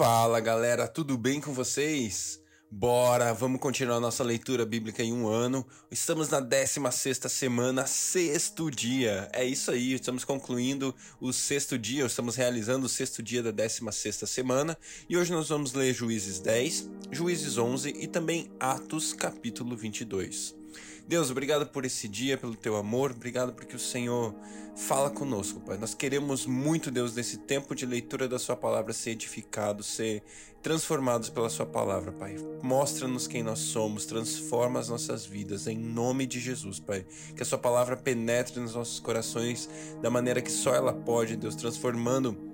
Fala galera, tudo bem com vocês? Bora, vamos continuar nossa leitura bíblica em um ano. Estamos na 16 semana, sexto dia. É isso aí, estamos concluindo o sexto dia, estamos realizando o sexto dia da 16 semana. E hoje nós vamos ler Juízes 10, Juízes 11 e também Atos capítulo 22. Deus, obrigado por esse dia, pelo teu amor, obrigado porque o Senhor fala conosco, Pai. Nós queremos muito, Deus, nesse tempo de leitura da Sua palavra, ser edificados, ser transformados pela Sua palavra, Pai. Mostra-nos quem nós somos, transforma as nossas vidas, em nome de Jesus, Pai. Que a Sua palavra penetre nos nossos corações da maneira que só ela pode, Deus, transformando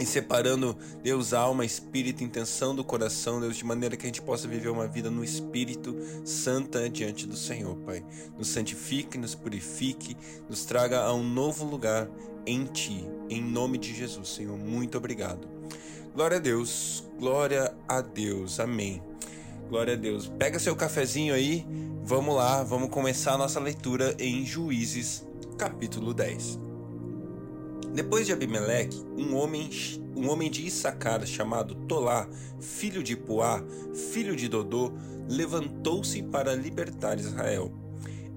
e separando, Deus, alma, espírito, intenção do coração, Deus, de maneira que a gente possa viver uma vida no Espírito Santa diante do Senhor, Pai. Nos santifique, nos purifique, nos traga a um novo lugar em Ti, em nome de Jesus, Senhor. Muito obrigado. Glória a Deus, glória a Deus, amém. Glória a Deus. Pega seu cafezinho aí, vamos lá, vamos começar a nossa leitura em Juízes, capítulo 10. Depois de Abimeleque, um homem, um homem de Issacar chamado Tolá, filho de Puá, filho de Dodô, levantou-se para libertar Israel.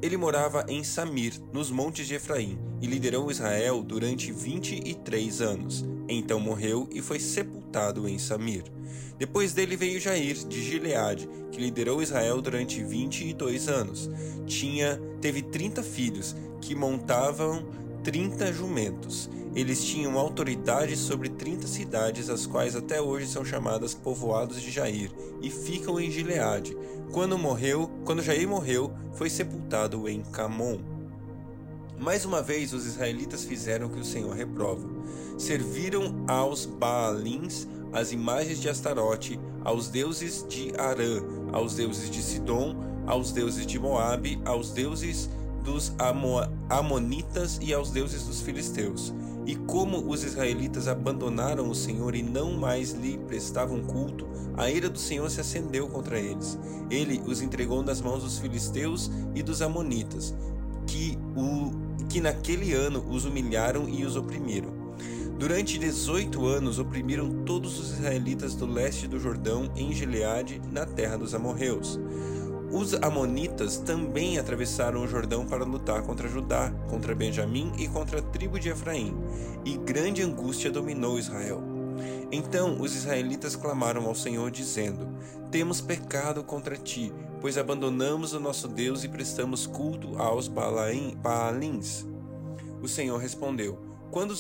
Ele morava em Samir, nos montes de Efraim, e liderou Israel durante 23 anos. Então morreu e foi sepultado em Samir. Depois dele veio Jair, de Gileade, que liderou Israel durante 22 anos. Tinha, teve 30 filhos, que montavam 30 jumentos. Eles tinham autoridade sobre 30 cidades, as quais até hoje são chamadas povoados de Jair, e ficam em Gileade. Quando morreu, quando Jair morreu, foi sepultado em Camon. Mais uma vez os israelitas fizeram o que o Senhor reprova. Serviram aos Baalins, às imagens de Astarote, aos deuses de Arã, aos deuses de Sidom, aos deuses de Moabe, aos deuses dos Amo Amonitas e aos deuses dos filisteus. E como os israelitas abandonaram o Senhor e não mais lhe prestavam culto, a ira do Senhor se acendeu contra eles. Ele os entregou nas mãos dos filisteus e dos amonitas, que, o, que naquele ano os humilharam e os oprimiram. Durante 18 anos oprimiram todos os israelitas do leste do Jordão em Gileade, na terra dos amorreus. Os amonitas também atravessaram o Jordão para lutar contra Judá, contra Benjamim e contra a tribo de Efraim, e grande angústia dominou Israel. Então os israelitas clamaram ao Senhor, dizendo: Temos pecado contra ti, pois abandonamos o nosso Deus e prestamos culto aos Baalins. O Senhor respondeu: Quando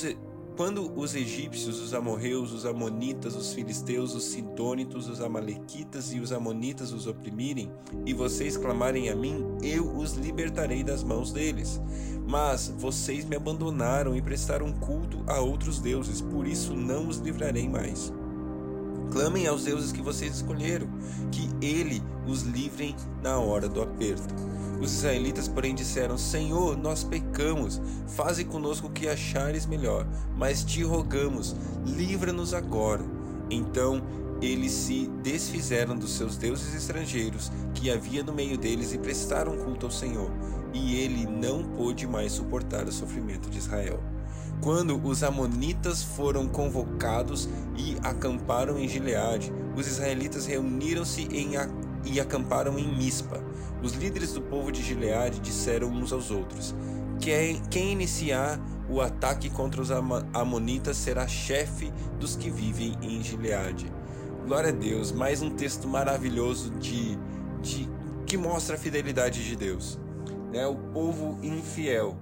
quando os egípcios, os amorreus, os amonitas, os filisteus, os sidônitos, os amalequitas e os amonitas os oprimirem, e vocês clamarem a mim, eu os libertarei das mãos deles. Mas vocês me abandonaram e prestaram culto a outros deuses, por isso não os livrarei mais. Clamem aos deuses que vocês escolheram, que ele os livrem na hora do aperto. Os israelitas, porém, disseram: Senhor, nós pecamos, faze conosco o que achares melhor, mas te rogamos, livra-nos agora. Então eles se desfizeram dos seus deuses estrangeiros que havia no meio deles e prestaram culto ao Senhor, e ele não pôde mais suportar o sofrimento de Israel. Quando os amonitas foram convocados e acamparam em Gileade, os israelitas reuniram-se e acamparam em Mispa. Os líderes do povo de Gileade disseram uns aos outros: quem iniciar o ataque contra os Amonitas será chefe dos que vivem em Gileade. Glória a Deus, mais um texto maravilhoso de, de que mostra a fidelidade de Deus. Né? O povo infiel,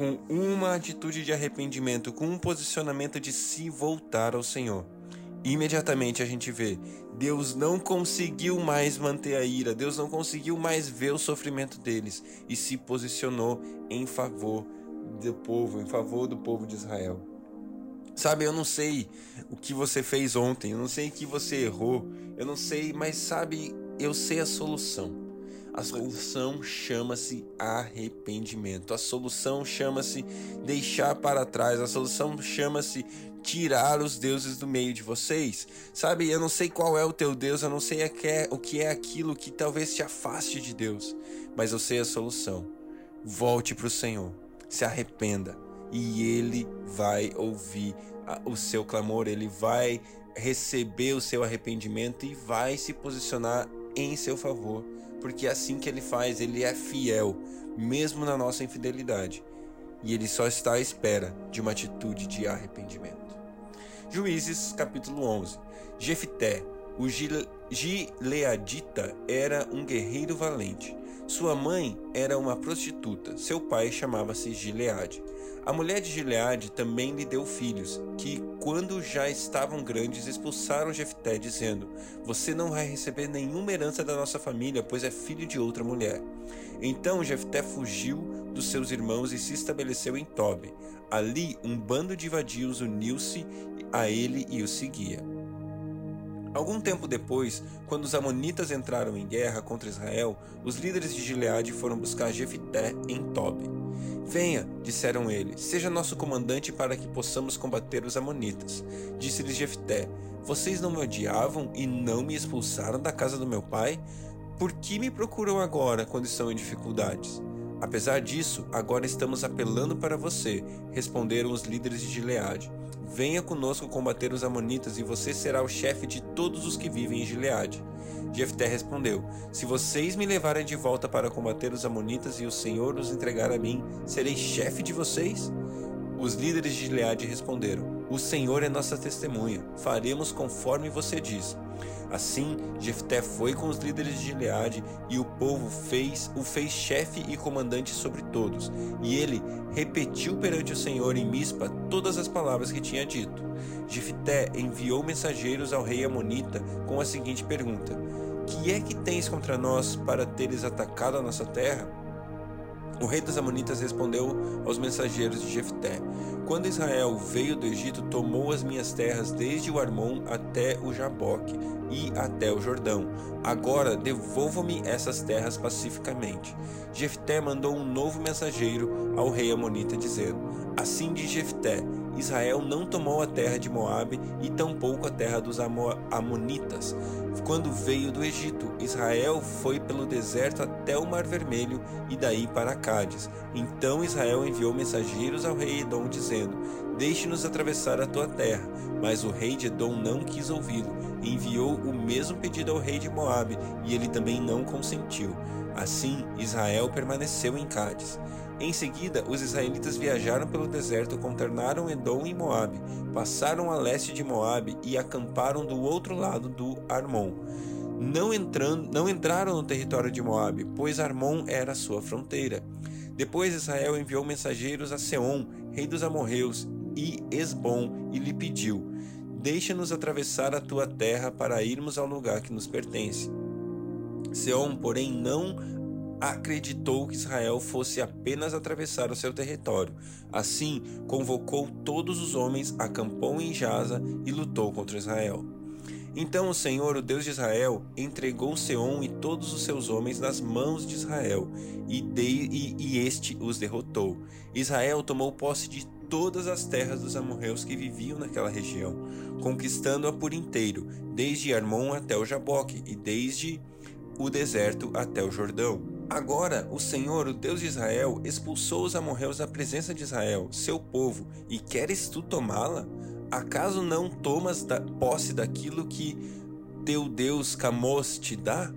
com uma atitude de arrependimento, com um posicionamento de se voltar ao Senhor imediatamente a gente vê Deus não conseguiu mais manter a ira, Deus não conseguiu mais ver o sofrimento deles e se posicionou em favor do povo, em favor do povo de Israel. Sabe, eu não sei o que você fez ontem, eu não sei o que você errou, eu não sei, mas sabe, eu sei a solução. A solução chama-se arrependimento. A solução chama-se deixar para trás. A solução chama-se tirar os deuses do meio de vocês. Sabe, eu não sei qual é o teu Deus, eu não sei o que é aquilo que talvez te afaste de Deus, mas eu sei a solução. Volte para o Senhor, se arrependa e Ele vai ouvir o seu clamor, Ele vai receber o seu arrependimento e vai se posicionar em seu favor, porque é assim que ele faz, ele é fiel, mesmo na nossa infidelidade, e ele só está à espera de uma atitude de arrependimento. Juízes capítulo 11. Jefté, o Gileadita, era um guerreiro valente. Sua mãe era uma prostituta, seu pai chamava-se Gileade. A mulher de Gileade também lhe deu filhos, que, quando já estavam grandes, expulsaram Jefté, dizendo: Você não vai receber nenhuma herança da nossa família, pois é filho de outra mulher. Então Jefté fugiu dos seus irmãos e se estabeleceu em Tobi. Ali, um bando de vadios uniu-se a ele e o seguia. Algum tempo depois, quando os amonitas entraram em guerra contra Israel, os líderes de Gileade foram buscar Jefité em Tobi. Venha, disseram ele, seja nosso comandante para que possamos combater os amonitas. Disse-lhes Jefté: Vocês não me odiavam e não me expulsaram da casa do meu pai? Por que me procuram agora quando estão em dificuldades? Apesar disso, agora estamos apelando para você, responderam os líderes de Gileade. Venha conosco combater os amonitas e você será o chefe de todos os que vivem em Gileade. Jefté respondeu: Se vocês me levarem de volta para combater os amonitas e o Senhor os entregar a mim, serei chefe de vocês? Os líderes de Gileade responderam: O Senhor é nossa testemunha, faremos conforme você diz. Assim, Jefté foi com os líderes de Gileade e o povo fez o fez chefe e comandante sobre todos. E ele repetiu perante o Senhor em Mispa todas as palavras que tinha dito. Jefté enviou mensageiros ao rei Amonita com a seguinte pergunta: Que é que tens contra nós para teres atacado a nossa terra? O rei dos Amonitas respondeu aos mensageiros de Jefté: Quando Israel veio do Egito, tomou as minhas terras desde o Armon até o Jaboque e até o Jordão. Agora devolva-me essas terras pacificamente. Jefté mandou um novo mensageiro ao rei Amonita dizendo: Assim diz Jefté: Israel não tomou a terra de Moabe e tampouco a terra dos Amonitas. Quando veio do Egito, Israel foi pelo deserto até o Mar Vermelho e daí para Cádiz. Então Israel enviou mensageiros ao rei Edom dizendo: Deixe-nos atravessar a tua terra. Mas o rei de Edom não quis ouvi-lo. Enviou o mesmo pedido ao rei de Moabe e ele também não consentiu. Assim, Israel permaneceu em Cádiz. Em seguida, os israelitas viajaram pelo deserto, contornaram Edom e Moabe, passaram a leste de Moabe e acamparam do outro lado do Armon. Não, entrando, não entraram no território de Moabe, pois Armon era sua fronteira. Depois Israel enviou mensageiros a Seom, rei dos amorreus, e Esbom, e lhe pediu: Deixa-nos atravessar a tua terra para irmos ao lugar que nos pertence. Seom, porém, não acreditou que Israel fosse apenas atravessar o seu território. Assim, convocou todos os homens, acampou em Jaza e lutou contra Israel. Então o Senhor, o Deus de Israel, entregou Seom e todos os seus homens nas mãos de Israel, e, de, e, e este os derrotou. Israel tomou posse de todas as terras dos amorreus que viviam naquela região, conquistando-a por inteiro, desde Armon até o Jaboque e desde o deserto até o Jordão. Agora o Senhor, o Deus de Israel, expulsou os amorreus da presença de Israel, seu povo, e queres tu tomá-la? Acaso não tomas da posse daquilo que teu Deus Camos te dá?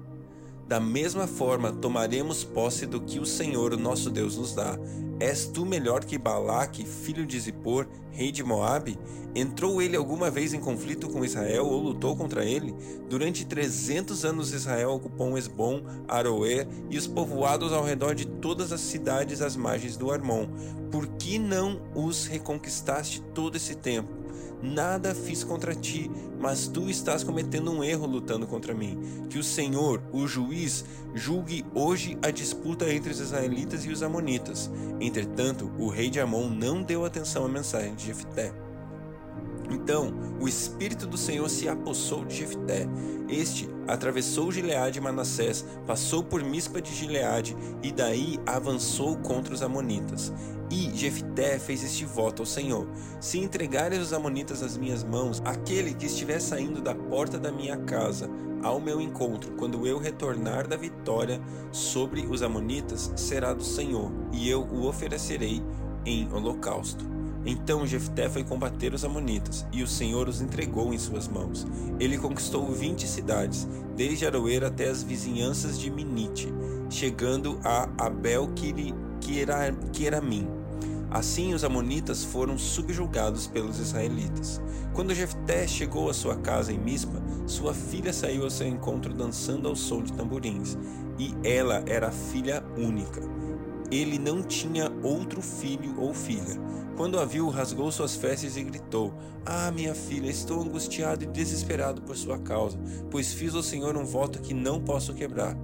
Da mesma forma, tomaremos posse do que o Senhor, o nosso Deus, nos dá. És tu melhor que Balaque, filho de Zippor, rei de Moabe? Entrou ele alguma vez em conflito com Israel ou lutou contra ele? Durante trezentos anos Israel ocupou Esbom, Aroer e os povoados ao redor de todas as cidades às margens do Armon. Por que não os reconquistaste todo esse tempo? Nada fiz contra ti, mas tu estás cometendo um erro lutando contra mim. Que o Senhor, o juiz, julgue hoje a disputa entre os israelitas e os amonitas. Entretanto, o rei de Amon não deu atenção à mensagem de Jefté. Então o Espírito do Senhor se apossou de Jefté. Este atravessou Gileade e Manassés, passou por Mispa de Gileade e daí avançou contra os Amonitas. E Jefté fez este voto ao Senhor: Se entregares os Amonitas às minhas mãos, aquele que estiver saindo da porta da minha casa ao meu encontro, quando eu retornar da vitória sobre os Amonitas, será do Senhor, e eu o oferecerei em holocausto. Então Jefté foi combater os amonitas, e o Senhor os entregou em suas mãos. Ele conquistou vinte cidades, desde Aroer até as vizinhanças de Minite, chegando a Abel-Queramim. Assim os amonitas foram subjugados pelos israelitas. Quando Jefté chegou à sua casa em Mispa, sua filha saiu ao seu encontro dançando ao som de tamborins, e ela era filha única. Ele não tinha outro filho ou filha. Quando a viu, rasgou suas vestes e gritou: Ah, minha filha, estou angustiado e desesperado por sua causa, pois fiz ao Senhor um voto que não posso quebrar.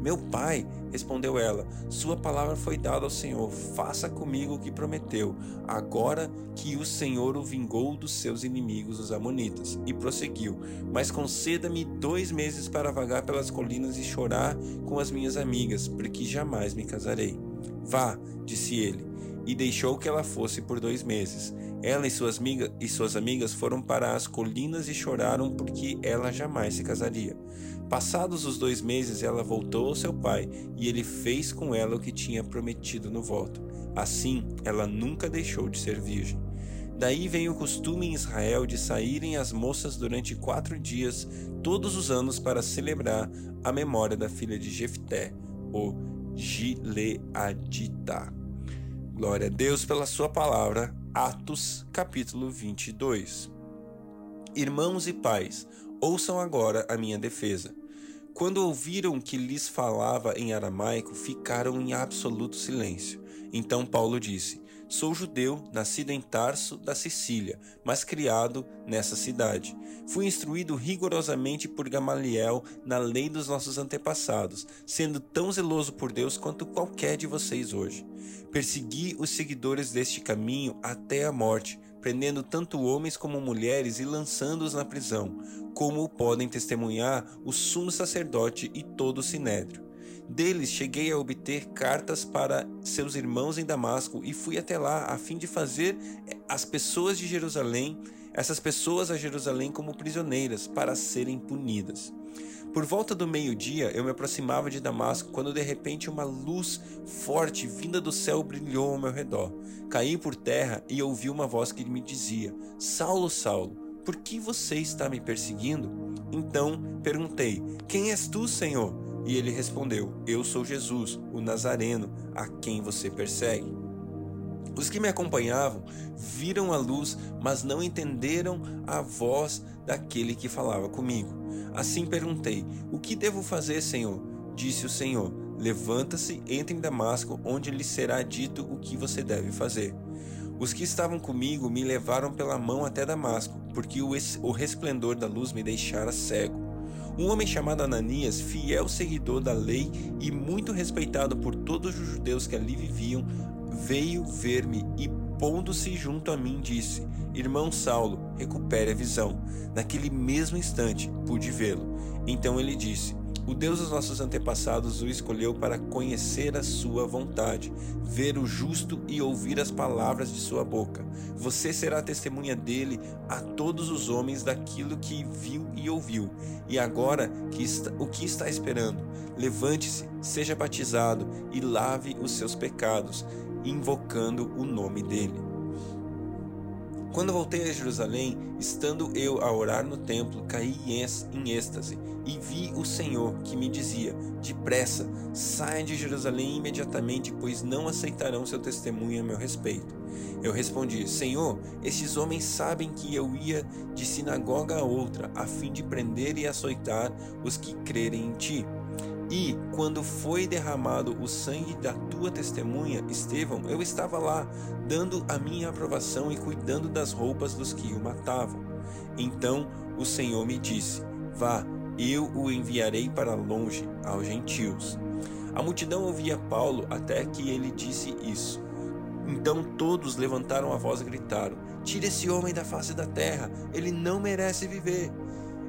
Meu pai, respondeu ela, sua palavra foi dada ao Senhor, faça comigo o que prometeu, agora que o Senhor o vingou dos seus inimigos, os Amonitas. E prosseguiu: Mas conceda-me dois meses para vagar pelas colinas e chorar com as minhas amigas, porque jamais me casarei. Vá, disse ele, e deixou que ela fosse por dois meses. Ela e suas, amigas, e suas amigas foram para as colinas e choraram porque ela jamais se casaria. Passados os dois meses, ela voltou ao seu pai e ele fez com ela o que tinha prometido no voto. Assim, ela nunca deixou de ser virgem. Daí vem o costume em Israel de saírem as moças durante quatro dias, todos os anos, para celebrar a memória da filha de Jefté, o Gileadita. Glória a Deus pela sua palavra. Atos, capítulo 22. Irmãos e pais, ouçam agora a minha defesa. Quando ouviram que lhes falava em aramaico, ficaram em absoluto silêncio. Então Paulo disse: Sou judeu, nascido em Tarso, da Sicília, mas criado nessa cidade. Fui instruído rigorosamente por Gamaliel na lei dos nossos antepassados, sendo tão zeloso por Deus quanto qualquer de vocês hoje. Persegui os seguidores deste caminho até a morte, prendendo tanto homens como mulheres e lançando-os na prisão, como podem testemunhar o sumo sacerdote e todo o sinédrio. Deles cheguei a obter cartas para seus irmãos em Damasco e fui até lá a fim de fazer as pessoas de Jerusalém, essas pessoas a Jerusalém como prisioneiras para serem punidas. Por volta do meio-dia eu me aproximava de Damasco quando de repente uma luz forte vinda do céu brilhou ao meu redor. Caí por terra e ouvi uma voz que me dizia: Saulo, Saulo, por que você está me perseguindo? Então perguntei: Quem és tu, Senhor? E ele respondeu: Eu sou Jesus, o Nazareno, a quem você persegue. Os que me acompanhavam viram a luz, mas não entenderam a voz daquele que falava comigo. Assim perguntei: O que devo fazer, Senhor? Disse o Senhor: Levanta-se, entre em Damasco, onde lhe será dito o que você deve fazer. Os que estavam comigo me levaram pela mão até Damasco, porque o resplendor da luz me deixara cego. Um homem chamado Ananias, fiel seguidor da lei e muito respeitado por todos os judeus que ali viviam, veio ver-me e, pondo-se junto a mim, disse: Irmão Saulo, recupere a visão. Naquele mesmo instante pude vê-lo. Então ele disse: o Deus dos nossos antepassados o escolheu para conhecer a sua vontade, ver o justo e ouvir as palavras de sua boca. Você será testemunha dele a todos os homens daquilo que viu e ouviu. E agora, que está, o que está esperando? Levante-se, seja batizado e lave os seus pecados, invocando o nome dele. Quando voltei a Jerusalém, estando eu a orar no templo, caí em êxtase e vi o Senhor que me dizia: Depressa, saia de Jerusalém imediatamente, pois não aceitarão seu testemunho a meu respeito. Eu respondi: Senhor, estes homens sabem que eu ia de sinagoga a outra, a fim de prender e açoitar os que crerem em ti. E, quando foi derramado o sangue da tua testemunha, Estevão, eu estava lá, dando a minha aprovação e cuidando das roupas dos que o matavam. Então o Senhor me disse: Vá, eu o enviarei para longe, aos gentios. A multidão ouvia Paulo até que ele disse isso. Então todos levantaram a voz e gritaram: Tire esse homem da face da terra, ele não merece viver.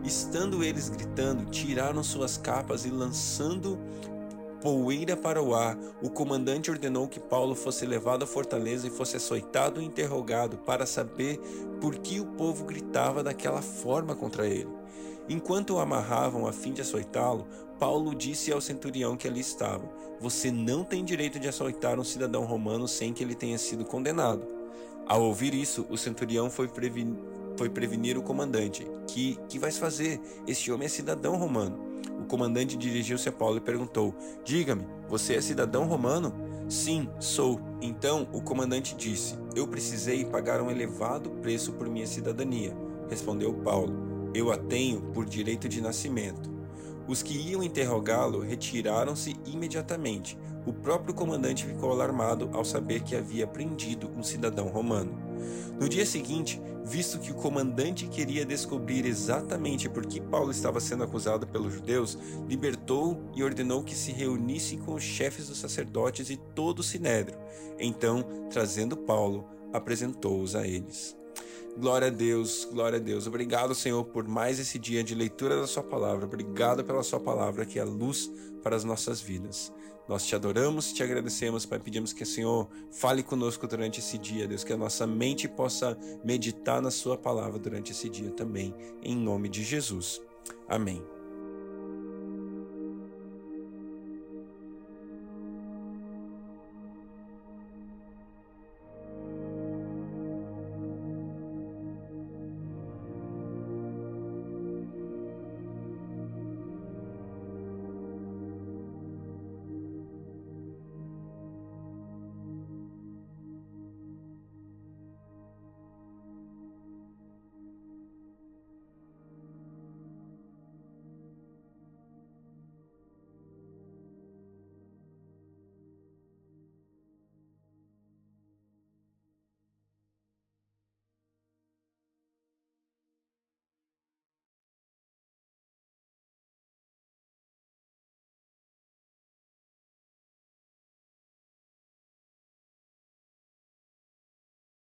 Estando eles gritando, tiraram suas capas e lançando poeira para o ar, o comandante ordenou que Paulo fosse levado à fortaleza e fosse açoitado e interrogado para saber por que o povo gritava daquela forma contra ele. Enquanto o amarravam a fim de açoitá-lo, Paulo disse ao centurião que ali estava: Você não tem direito de açoitar um cidadão romano sem que ele tenha sido condenado. Ao ouvir isso, o centurião foi, previn... foi prevenir o comandante. Que, que vais fazer? Este homem é cidadão romano. O comandante dirigiu-se a Paulo e perguntou: Diga-me, você é cidadão romano? Sim, sou. Então o comandante disse: Eu precisei pagar um elevado preço por minha cidadania. Respondeu Paulo: Eu a tenho por direito de nascimento. Os que iam interrogá-lo retiraram-se imediatamente. O próprio comandante ficou alarmado ao saber que havia prendido um cidadão romano. No dia seguinte, visto que o comandante queria descobrir exatamente por que Paulo estava sendo acusado pelos judeus, libertou e ordenou que se reunisse com os chefes dos sacerdotes e todo o sinédrio. Então, trazendo Paulo, apresentou-os a eles. Glória a Deus, glória a Deus. Obrigado, Senhor, por mais esse dia de leitura da Sua palavra. Obrigado pela Sua palavra, que é luz para as nossas vidas. Nós te adoramos, te agradecemos, Pai. Pedimos que o Senhor fale conosco durante esse dia, Deus, que a nossa mente possa meditar na Sua palavra durante esse dia também, em nome de Jesus. Amém.